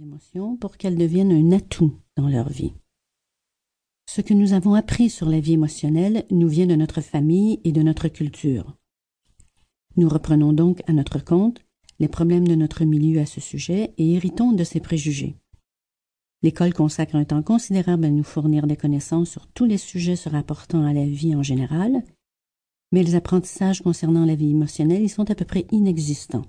émotions pour qu'elles deviennent un atout dans leur vie. Ce que nous avons appris sur la vie émotionnelle nous vient de notre famille et de notre culture. Nous reprenons donc à notre compte les problèmes de notre milieu à ce sujet et héritons de ces préjugés. L'école consacre un temps considérable à nous fournir des connaissances sur tous les sujets se rapportant à la vie en général, mais les apprentissages concernant la vie émotionnelle y sont à peu près inexistants.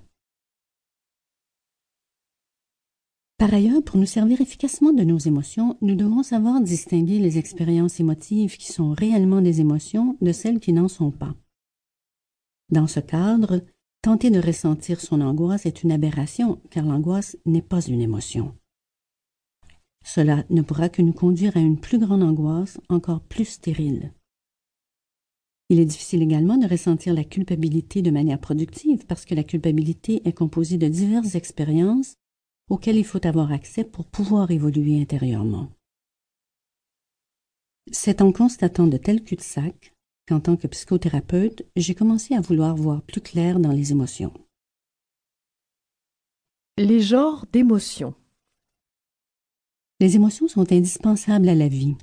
Par ailleurs, pour nous servir efficacement de nos émotions, nous devons savoir distinguer les expériences émotives qui sont réellement des émotions de celles qui n'en sont pas. Dans ce cadre, tenter de ressentir son angoisse est une aberration, car l'angoisse n'est pas une émotion. Cela ne pourra que nous conduire à une plus grande angoisse, encore plus stérile. Il est difficile également de ressentir la culpabilité de manière productive parce que la culpabilité est composée de diverses expériences auxquelles il faut avoir accès pour pouvoir évoluer intérieurement. C'est en constatant de tels cul-de-sac qu'en tant que psychothérapeute, j'ai commencé à vouloir voir plus clair dans les émotions. Les genres d'émotions. Les émotions sont indispensables à la vie.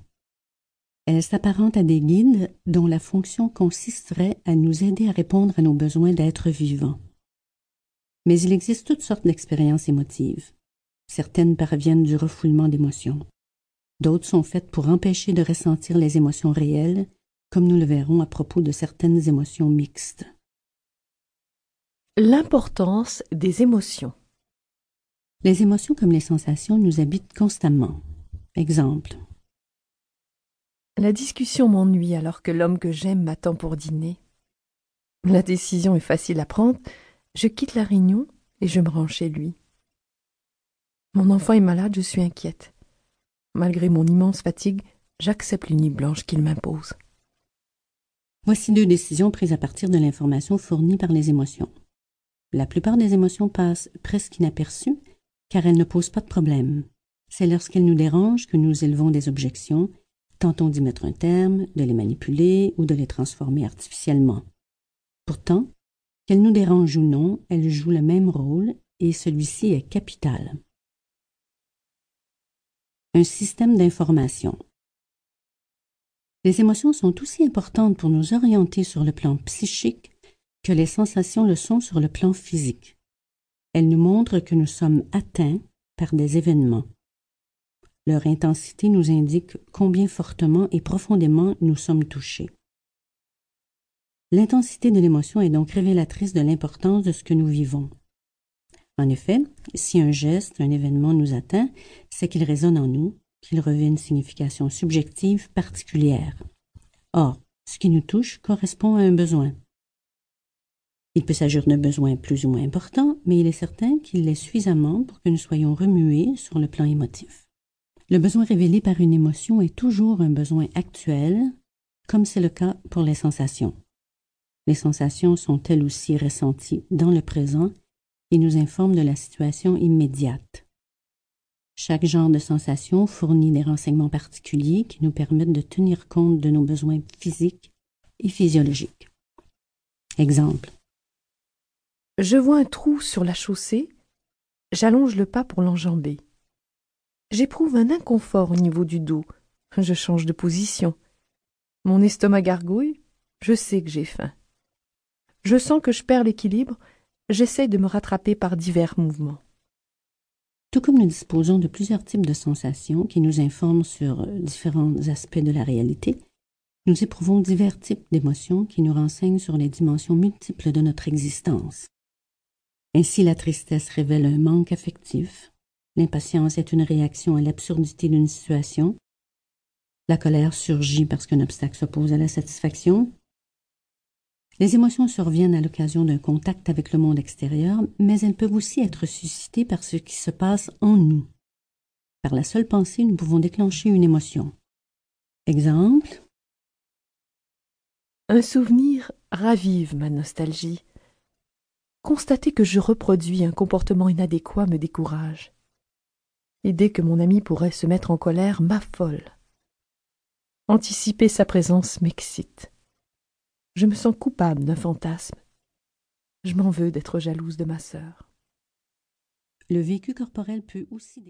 Elles s'apparentent à des guides dont la fonction consisterait à nous aider à répondre à nos besoins d'être vivants. Mais il existe toutes sortes d'expériences émotives. Certaines parviennent du refoulement d'émotions. D'autres sont faites pour empêcher de ressentir les émotions réelles, comme nous le verrons à propos de certaines émotions mixtes. L'importance des émotions. Les émotions comme les sensations nous habitent constamment. Exemple. La discussion m'ennuie alors que l'homme que j'aime m'attend pour dîner. La décision est facile à prendre. Je quitte la réunion et je me rends chez lui. Mon enfant est malade, je suis inquiète. Malgré mon immense fatigue, j'accepte l'uni blanche qu'il m'impose. Voici deux décisions prises à partir de l'information fournie par les émotions. La plupart des émotions passent presque inaperçues car elles ne posent pas de problème. C'est lorsqu'elles nous dérangent que nous élevons des objections, tentons d'y mettre un terme, de les manipuler ou de les transformer artificiellement. Pourtant, qu'elles nous dérangent ou non, elles jouent le même rôle et celui-ci est capital. Un système d'information. Les émotions sont aussi importantes pour nous orienter sur le plan psychique que les sensations le sont sur le plan physique. Elles nous montrent que nous sommes atteints par des événements. Leur intensité nous indique combien fortement et profondément nous sommes touchés. L'intensité de l'émotion est donc révélatrice de l'importance de ce que nous vivons. En effet, si un geste, un événement nous atteint, c'est qu'il résonne en nous, qu'il revêt une signification subjective particulière. Or, ce qui nous touche correspond à un besoin. Il peut s'agir d'un besoin plus ou moins important, mais il est certain qu'il l'est suffisamment pour que nous soyons remués sur le plan émotif. Le besoin révélé par une émotion est toujours un besoin actuel, comme c'est le cas pour les sensations. Les sensations sont elles aussi ressenties dans le présent et nous informent de la situation immédiate. Chaque genre de sensation fournit des renseignements particuliers qui nous permettent de tenir compte de nos besoins physiques et physiologiques. Exemple. Je vois un trou sur la chaussée. J'allonge le pas pour l'enjamber. J'éprouve un inconfort au niveau du dos. Je change de position. Mon estomac gargouille. Je sais que j'ai faim. Je sens que je perds l'équilibre. J'essaie de me rattraper par divers mouvements. Tout comme nous disposons de plusieurs types de sensations qui nous informent sur différents aspects de la réalité, nous éprouvons divers types d'émotions qui nous renseignent sur les dimensions multiples de notre existence. Ainsi, la tristesse révèle un manque affectif. L'impatience est une réaction à l'absurdité d'une situation. La colère surgit parce qu'un obstacle s'oppose à la satisfaction. Les émotions surviennent à l'occasion d'un contact avec le monde extérieur, mais elles peuvent aussi être suscitées par ce qui se passe en nous. Par la seule pensée, nous pouvons déclencher une émotion. Exemple. Un souvenir ravive ma nostalgie. Constater que je reproduis un comportement inadéquat me décourage. L'idée que mon ami pourrait se mettre en colère m'affole. Anticiper sa présence m'excite. Je me sens coupable d'un fantasme. Je m'en veux d'être jalouse de ma sœur. Le vécu corporel peut aussi